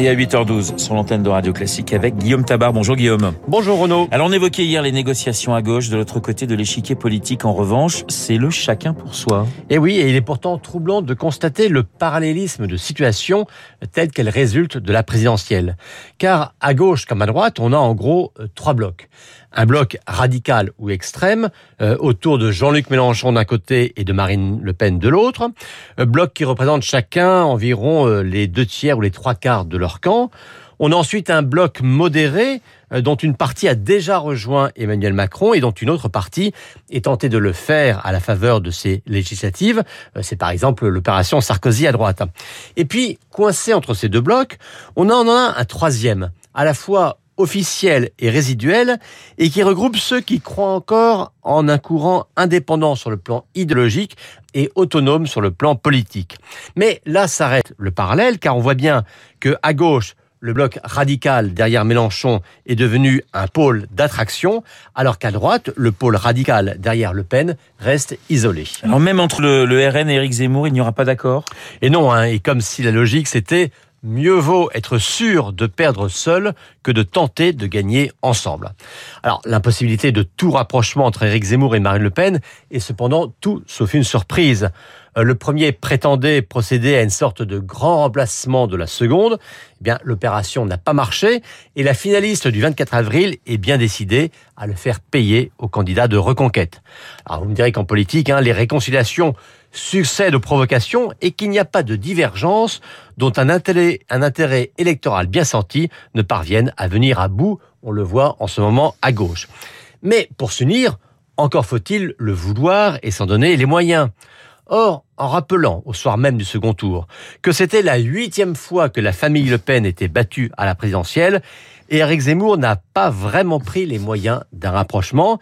Et à 8h12 sur l'antenne de Radio Classique avec Guillaume Tabar. Bonjour Guillaume. Bonjour Renaud. Alors on évoquait hier les négociations à gauche. De l'autre côté de l'échiquier politique, en revanche, c'est le chacun pour soi. Et oui, et il est pourtant troublant de constater le parallélisme de situation telle qu'elle résulte de la présidentielle. Car à gauche comme à droite, on a en gros euh, trois blocs. Un bloc radical ou extrême euh, autour de Jean-Luc Mélenchon d'un côté et de Marine Le Pen de l'autre. Un bloc qui représente chacun environ euh, les deux tiers ou les trois quarts de leur On a ensuite un bloc modéré euh, dont une partie a déjà rejoint Emmanuel Macron et dont une autre partie est tentée de le faire à la faveur de ces législatives. Euh, c'est par exemple l'opération Sarkozy à droite. Et puis, coincé entre ces deux blocs, on en a un troisième, à la fois officiel et résiduel, et qui regroupe ceux qui croient encore en un courant indépendant sur le plan idéologique et autonome sur le plan politique. Mais là s'arrête le parallèle, car on voit bien que à gauche, le bloc radical derrière Mélenchon est devenu un pôle d'attraction, alors qu'à droite, le pôle radical derrière Le Pen reste isolé. Alors même entre le, le RN et Éric Zemmour, il n'y aura pas d'accord? Et non, hein, et comme si la logique c'était mieux vaut être sûr de perdre seul que de tenter de gagner ensemble. Alors, l'impossibilité de tout rapprochement entre Éric Zemmour et Marine Le Pen est cependant tout sauf une surprise. Euh, le premier prétendait procéder à une sorte de grand remplacement de la seconde. Eh bien, l'opération n'a pas marché et la finaliste du 24 avril est bien décidée à le faire payer aux candidats de reconquête. Alors, vous me direz qu'en politique, hein, les réconciliations succèdent aux provocations et qu'il n'y a pas de divergence dont un intérêt, un intérêt électoral bien senti ne parvienne à venir à bout. On le voit en ce moment à gauche. Mais pour s'unir, encore faut-il le vouloir et s'en donner les moyens. Or, en rappelant au soir même du second tour que c'était la huitième fois que la famille Le Pen était battue à la présidentielle, Eric Zemmour n'a pas vraiment pris les moyens d'un rapprochement.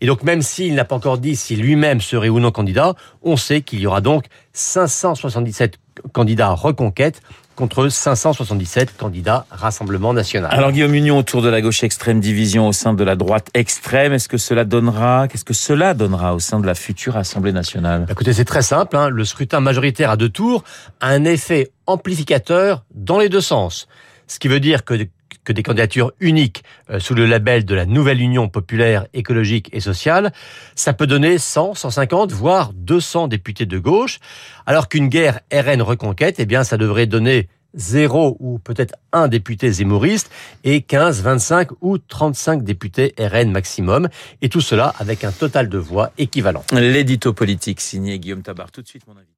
Et donc, même s'il n'a pas encore dit si lui-même serait ou non candidat, on sait qu'il y aura donc 577 candidats reconquête contre 577 candidats Rassemblement national. Alors Guillaume Union autour de la gauche extrême, division au sein de la droite extrême, est-ce que cela donnera, qu'est-ce que cela donnera au sein de la future Assemblée nationale? Écoutez, c'est très simple, hein. le scrutin majoritaire à deux tours a un effet amplificateur dans les deux sens. Ce qui veut dire que que des candidatures uniques euh, sous le label de la nouvelle Union populaire écologique et sociale, ça peut donner 100, 150, voire 200 députés de gauche, alors qu'une guerre RN reconquête, eh bien, ça devrait donner zéro ou peut-être un député zémouriste et 15, 25 ou 35 députés RN maximum. Et tout cela avec un total de voix équivalent. L'édito politique signé Guillaume Tabar. Tout de suite, mon avis.